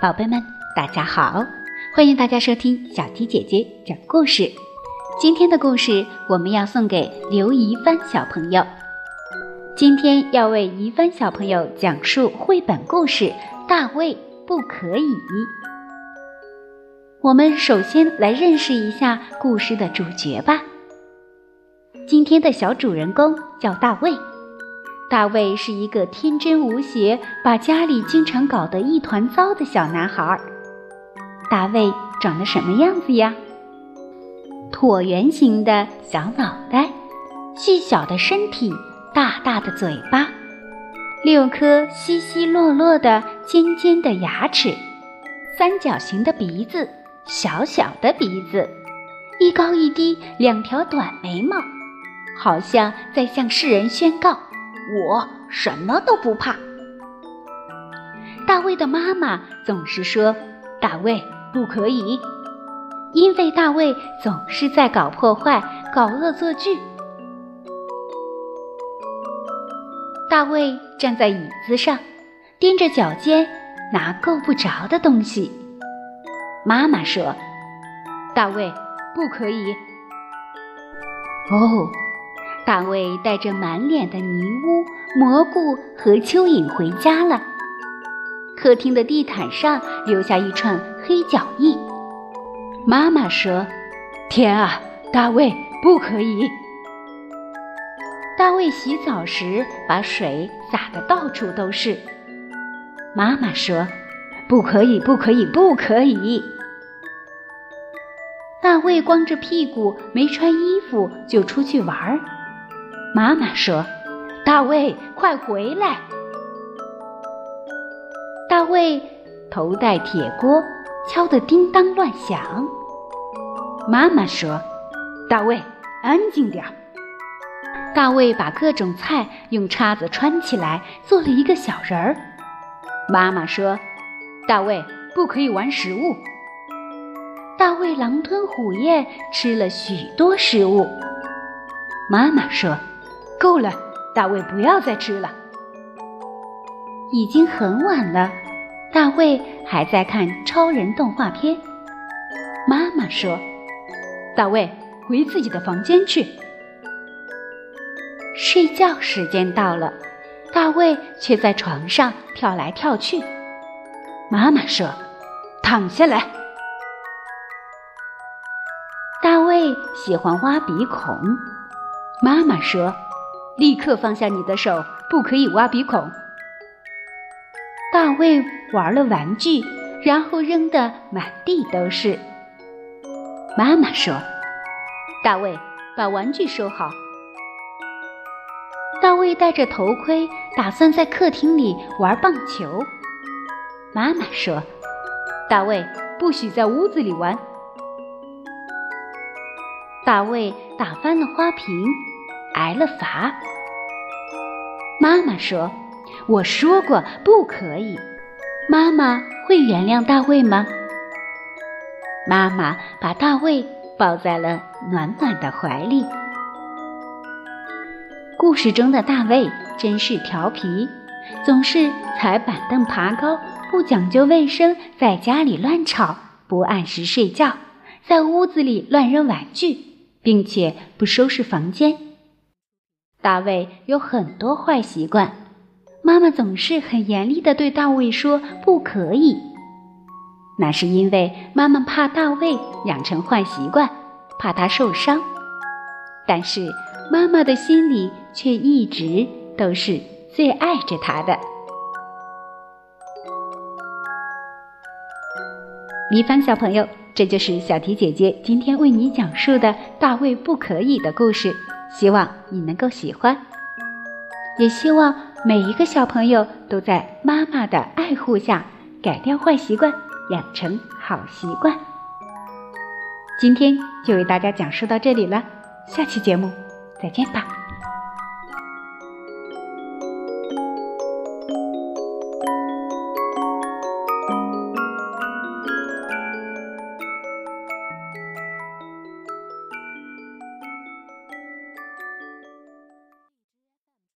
宝贝们，大家好！欢迎大家收听小鸡姐姐讲故事。今天的故事我们要送给刘怡帆小朋友。今天要为怡帆小朋友讲述绘本故事《大卫不可以》。我们首先来认识一下故事的主角吧。今天的小主人公叫大卫。大卫是一个天真无邪，把家里经常搞得一团糟的小男孩。大卫长得什么样子呀？椭圆形的小脑袋，细小的身体，大大的嘴巴，六颗稀稀落落的尖尖的牙齿，三角形的鼻子，小小的鼻子，一高一低两条短眉毛，好像在向世人宣告。我什么都不怕。大卫的妈妈总是说：“大卫不可以，因为大卫总是在搞破坏、搞恶作剧。”大卫站在椅子上，踮着脚尖拿够不着的东西。妈妈说：“大卫不可以。”哦。大卫带着满脸的泥污、蘑菇和蚯蚓回家了。客厅的地毯上留下一串黑脚印。妈妈说：“天啊，大卫不可以！”大卫洗澡时把水洒得到处都是。妈妈说：“不可以，不可以，不可以！”大卫光着屁股，没穿衣服就出去玩儿。妈妈说：“大卫，快回来！”大卫头戴铁锅，敲得叮当乱响。妈妈说：“大卫，安静点儿。”大卫把各种菜用叉子穿起来，做了一个小人儿。妈妈说：“大卫，不可以玩食物。”大卫狼吞虎咽吃了许多食物。妈妈说。够了，大卫，不要再吃了。已经很晚了，大卫还在看超人动画片。妈妈说：“大卫，回自己的房间去。”睡觉时间到了，大卫却在床上跳来跳去。妈妈说：“躺下来。”大卫喜欢挖鼻孔。妈妈说。立刻放下你的手，不可以挖鼻孔。大卫玩了玩具，然后扔得满地都是。妈妈说：“大卫，把玩具收好。”大卫戴着头盔，打算在客厅里玩棒球。妈妈说：“大卫，不许在屋子里玩。”大卫打翻了花瓶。挨了罚。妈妈说：“我说过不可以。”妈妈会原谅大卫吗？妈妈把大卫抱在了暖暖的怀里。故事中的大卫真是调皮，总是踩板凳爬高，不讲究卫生，在家里乱吵，不按时睡觉，在屋子里乱扔玩具，并且不收拾房间。大卫有很多坏习惯，妈妈总是很严厉地对大卫说：“不可以。”那是因为妈妈怕大卫养成坏习惯，怕他受伤。但是妈妈的心里却一直都是最爱着他的。黎凡小朋友，这就是小提姐姐今天为你讲述的《大卫不可以》的故事。希望你能够喜欢，也希望每一个小朋友都在妈妈的爱护下改掉坏习惯，养成好习惯。今天就为大家讲述到这里了，下期节目再见吧。